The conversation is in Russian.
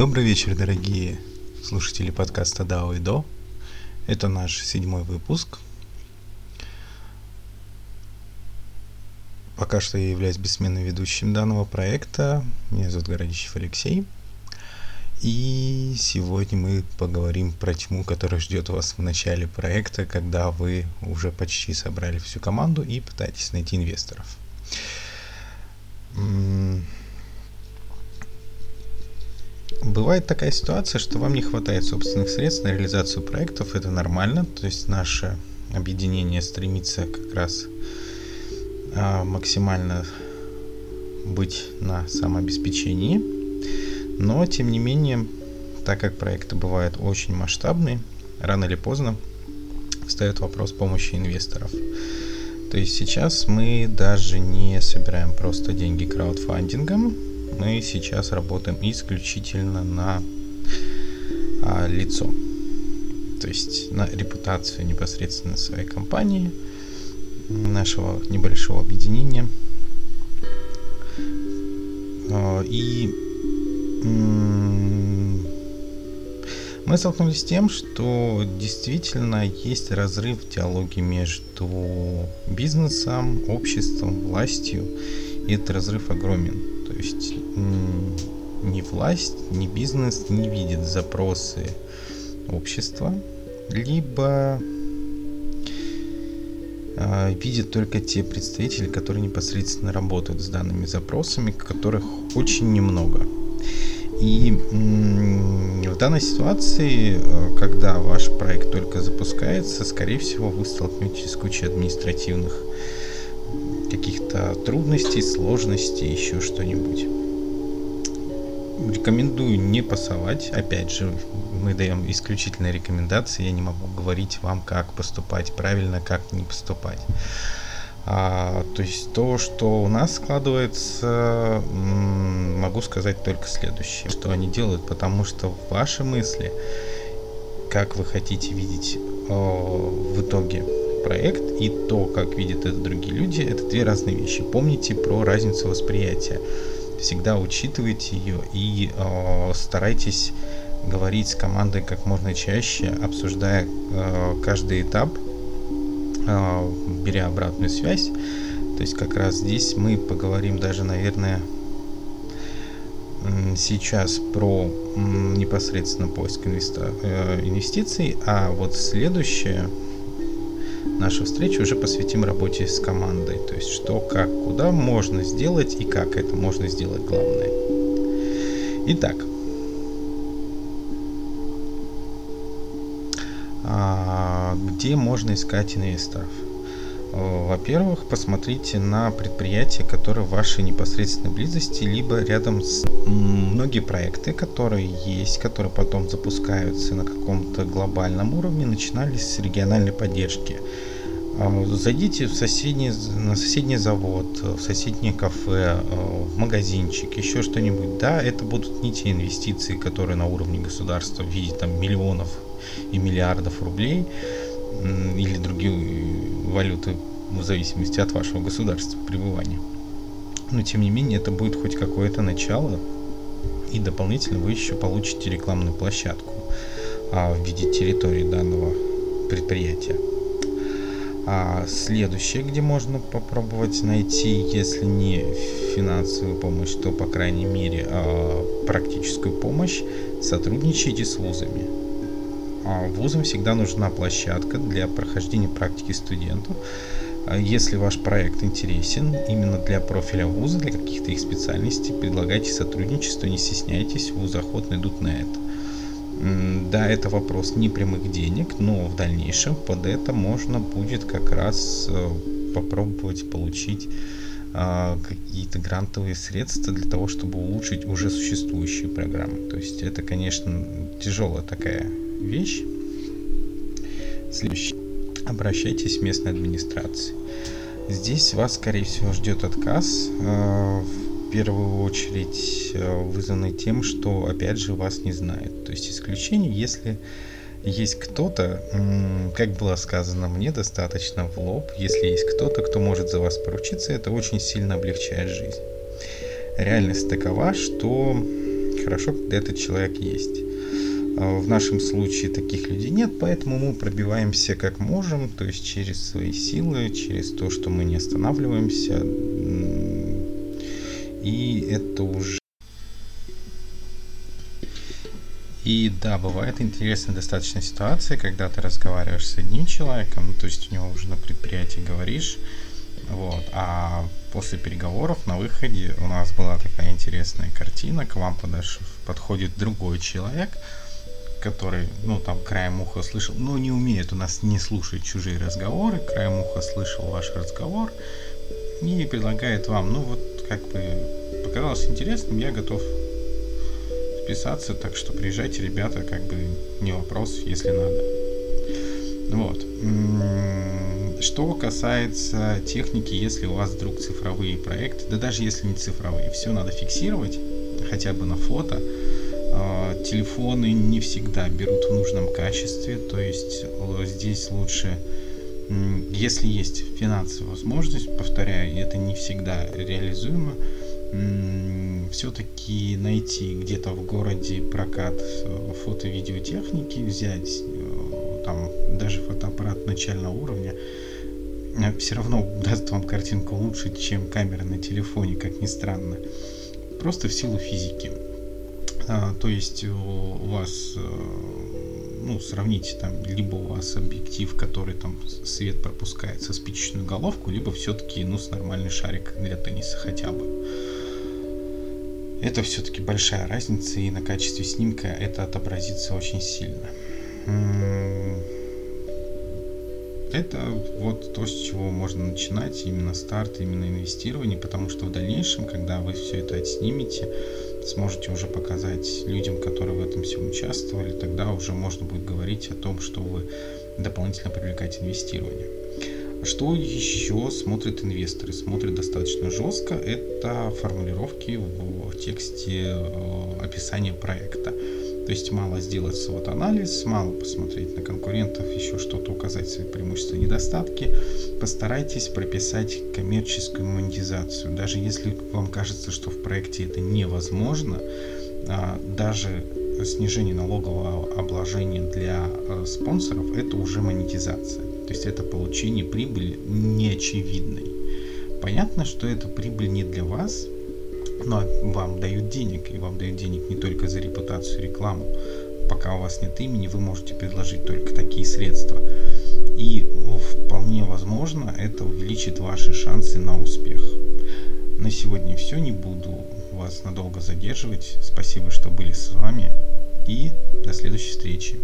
Добрый вечер, дорогие слушатели подкаста DAO и DO. Это наш седьмой выпуск. Пока что я являюсь бессменным ведущим данного проекта. Меня зовут Городищев Алексей. И сегодня мы поговорим про тьму, которая ждет вас в начале проекта, когда вы уже почти собрали всю команду и пытаетесь найти инвесторов. Бывает такая ситуация, что вам не хватает собственных средств на реализацию проектов, это нормально, то есть наше объединение стремится как раз а, максимально быть на самообеспечении, но, тем не менее, так как проекты бывают очень масштабные, рано или поздно встает вопрос помощи инвесторов. То есть сейчас мы даже не собираем просто деньги краудфандингом, мы сейчас работаем исключительно на а, лицо. То есть на репутацию непосредственно своей компании, нашего небольшого объединения. А, и мы столкнулись с тем, что действительно есть разрыв в диалоге между бизнесом, обществом, властью, и этот разрыв огромен. Есть ни власть, ни бизнес не видит запросы общества, либо э, видит только те представители, которые непосредственно работают с данными запросами, которых очень немного. И в данной ситуации, э, когда ваш проект только запускается, скорее всего, вы столкнетесь с кучей административных каких-то трудностей, сложностей, еще что-нибудь. Рекомендую не пасовать. Опять же, мы даем исключительные рекомендации. Я не могу говорить вам, как поступать правильно, как не поступать. А, то есть то, что у нас складывается, могу сказать только следующее, что они делают, потому что ваши мысли, как вы хотите видеть о, в итоге проект и то, как видят это другие люди, это две разные вещи. Помните про разницу восприятия. Всегда учитывайте ее и э, старайтесь говорить с командой как можно чаще, обсуждая э, каждый этап а, беря обратную связь. То есть как раз здесь мы поговорим даже, наверное, сейчас про непосредственно поиск э, инвестиций, а вот следующая наша встреча уже посвятим работе с командой. То есть что, как, куда можно сделать и как это можно сделать главное. Итак, где можно искать инвесторов? Э, во-первых, посмотрите на предприятия, которые в вашей непосредственной близости, либо рядом с многие проекты, которые есть, которые потом запускаются на каком-то глобальном уровне, начинались с региональной поддержки. Э, зайдите в соседний, на соседний завод, в соседнее кафе, э, в магазинчик, еще что-нибудь. Да, это будут не те инвестиции, которые на уровне государства в виде там, миллионов и миллиардов рублей, или другие валюты в зависимости от вашего государства пребывания. Но тем не менее это будет хоть какое-то начало, и дополнительно вы еще получите рекламную площадку а, в виде территории данного предприятия. А следующее, где можно попробовать найти, если не финансовую помощь, то по крайней мере а, практическую помощь, сотрудничайте с вузами вузам всегда нужна площадка для прохождения практики студентов. А если ваш проект интересен именно для профиля вуза, для каких-то их специальностей, предлагайте сотрудничество, не стесняйтесь, вузы охотно идут на это. Да, это вопрос не прямых денег, но в дальнейшем под это можно будет как раз э, попробовать получить а, какие-то грантовые средства для того, чтобы улучшить уже существующие программы. То есть это, конечно, тяжелая такая вещь. Следующий. Обращайтесь в местной администрации. Здесь вас, скорее всего, ждет отказ. Э, в первую очередь э, вызванный тем, что, опять же, вас не знают. То есть исключение, если есть кто-то, как было сказано мне, достаточно в лоб, если есть кто-то, кто может за вас поручиться, это очень сильно облегчает жизнь. Реальность такова, что хорошо, когда этот человек есть. А в нашем случае таких людей нет, поэтому мы пробиваемся как можем, то есть через свои силы, через то, что мы не останавливаемся. И это уже... И да, бывает интересная достаточно ситуация, когда ты разговариваешь с одним человеком, то есть у него уже на предприятии говоришь, вот, а после переговоров на выходе у нас была такая интересная картина, к вам подош... подходит другой человек, который, ну, там, краем уха слышал, но не умеет у нас не слушать чужие разговоры, краем уха слышал ваш разговор и предлагает вам, ну, вот, как бы, показалось интересным, я готов вписаться, так что приезжайте, ребята, как бы, не вопрос, если надо. Вот. Что касается техники, если у вас вдруг цифровые проекты, да даже если не цифровые, все надо фиксировать, хотя бы на фото, а, телефоны не всегда берут в нужном качестве, то есть здесь лучше, если есть финансовая возможность, повторяю, это не всегда реализуемо, все-таки найти где-то в городе прокат э, фото-видеотехники, взять э, там даже фотоаппарат начального уровня, все равно даст вам картинку лучше, чем камера на телефоне, как ни странно. Просто в силу физики. А, то есть у вас, э, ну, сравните там, либо у вас объектив, который там свет пропускает со спичечную головку, либо все-таки, ну, с нормальный шарик для тенниса хотя бы. Это все-таки большая разница, и на качестве снимка это отобразится очень сильно. Это вот то, с чего можно начинать, именно старт, именно инвестирование, потому что в дальнейшем, когда вы все это отснимете, сможете уже показать людям, которые в этом всем участвовали, тогда уже можно будет говорить о том, что вы дополнительно привлекаете инвестирование. Что еще смотрят инвесторы? Смотрят достаточно жестко. Это формулировки в тексте э, описания проекта. То есть мало сделать свод анализ, мало посмотреть на конкурентов, еще что-то указать свои преимущества и недостатки. Постарайтесь прописать коммерческую монетизацию. Даже если вам кажется, что в проекте это невозможно, а, даже снижение налогового обложения для э, спонсоров это уже монетизация. То есть это получение прибыли неочевидной. Понятно, что эта прибыль не для вас, но вам дают денег, и вам дают денег не только за репутацию рекламу. Пока у вас нет имени, вы можете предложить только такие средства. И вполне возможно, это увеличит ваши шансы на успех. На сегодня все, не буду вас надолго задерживать. Спасибо, что были с вами. И до следующей встречи.